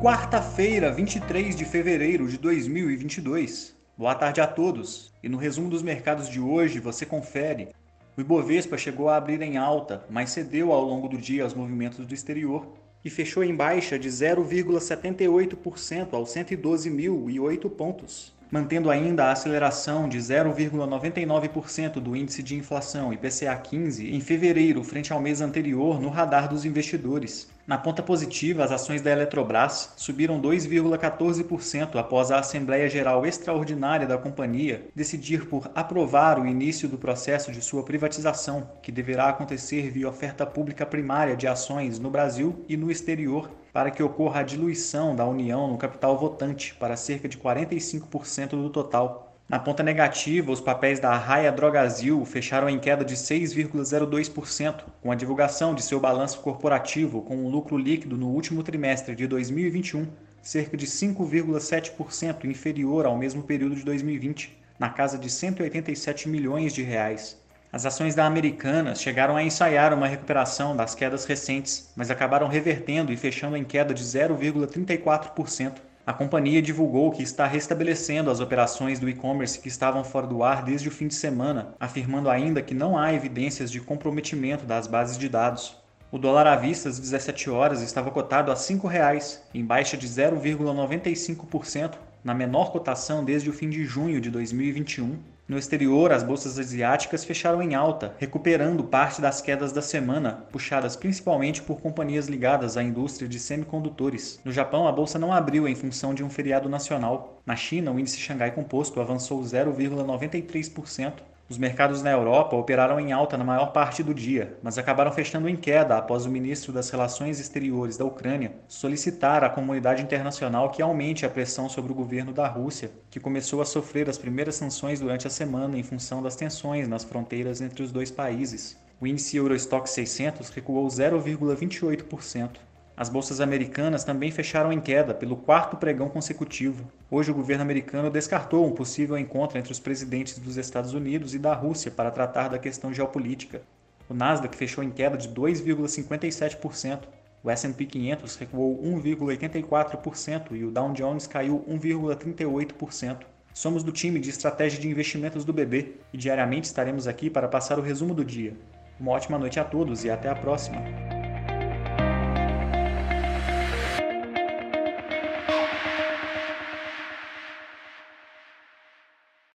Quarta-feira, 23 de fevereiro de 2022. Boa tarde a todos. E no resumo dos mercados de hoje, você confere. O Ibovespa chegou a abrir em alta, mas cedeu ao longo do dia aos movimentos do exterior e fechou em baixa de 0,78% aos 112.008 pontos mantendo ainda a aceleração de 0,99% do índice de inflação IPCA 15 em fevereiro frente ao mês anterior no radar dos investidores. Na ponta positiva, as ações da Eletrobras subiram 2,14% após a Assembleia Geral Extraordinária da companhia decidir por aprovar o início do processo de sua privatização, que deverá acontecer via oferta pública primária de ações no Brasil e no exterior, para que ocorra a diluição da União no capital votante para cerca de 45% do total. Na ponta negativa, os papéis da Raia Drogazil fecharam em queda de 6,02%, com a divulgação de seu balanço corporativo com um lucro líquido no último trimestre de 2021 cerca de 5,7% inferior ao mesmo período de 2020, na casa de 187 milhões de reais. As ações da Americanas chegaram a ensaiar uma recuperação das quedas recentes, mas acabaram revertendo e fechando em queda de 0,34%, a companhia divulgou que está restabelecendo as operações do e-commerce que estavam fora do ar desde o fim de semana, afirmando ainda que não há evidências de comprometimento das bases de dados. O dólar à vista às 17 horas estava cotado a R$ 5,00, em baixa de 0,95%, na menor cotação desde o fim de junho de 2021 no exterior, as bolsas asiáticas fecharam em alta, recuperando parte das quedas da semana, puxadas principalmente por companhias ligadas à indústria de semicondutores. No Japão, a bolsa não abriu em função de um feriado nacional. Na China, o índice Xangai Composto avançou 0,93%, os mercados na Europa operaram em alta na maior parte do dia, mas acabaram fechando em queda após o ministro das Relações Exteriores da Ucrânia solicitar à comunidade internacional que aumente a pressão sobre o governo da Rússia, que começou a sofrer as primeiras sanções durante a semana em função das tensões nas fronteiras entre os dois países. O índice Eurostock 600 recuou 0,28%. As bolsas americanas também fecharam em queda pelo quarto pregão consecutivo. Hoje, o governo americano descartou um possível encontro entre os presidentes dos Estados Unidos e da Rússia para tratar da questão geopolítica. O Nasdaq fechou em queda de 2,57%. O S&P 500 recuou 1,84% e o Dow Jones caiu 1,38%. Somos do time de estratégia de investimentos do BB e diariamente estaremos aqui para passar o resumo do dia. Uma ótima noite a todos e até a próxima!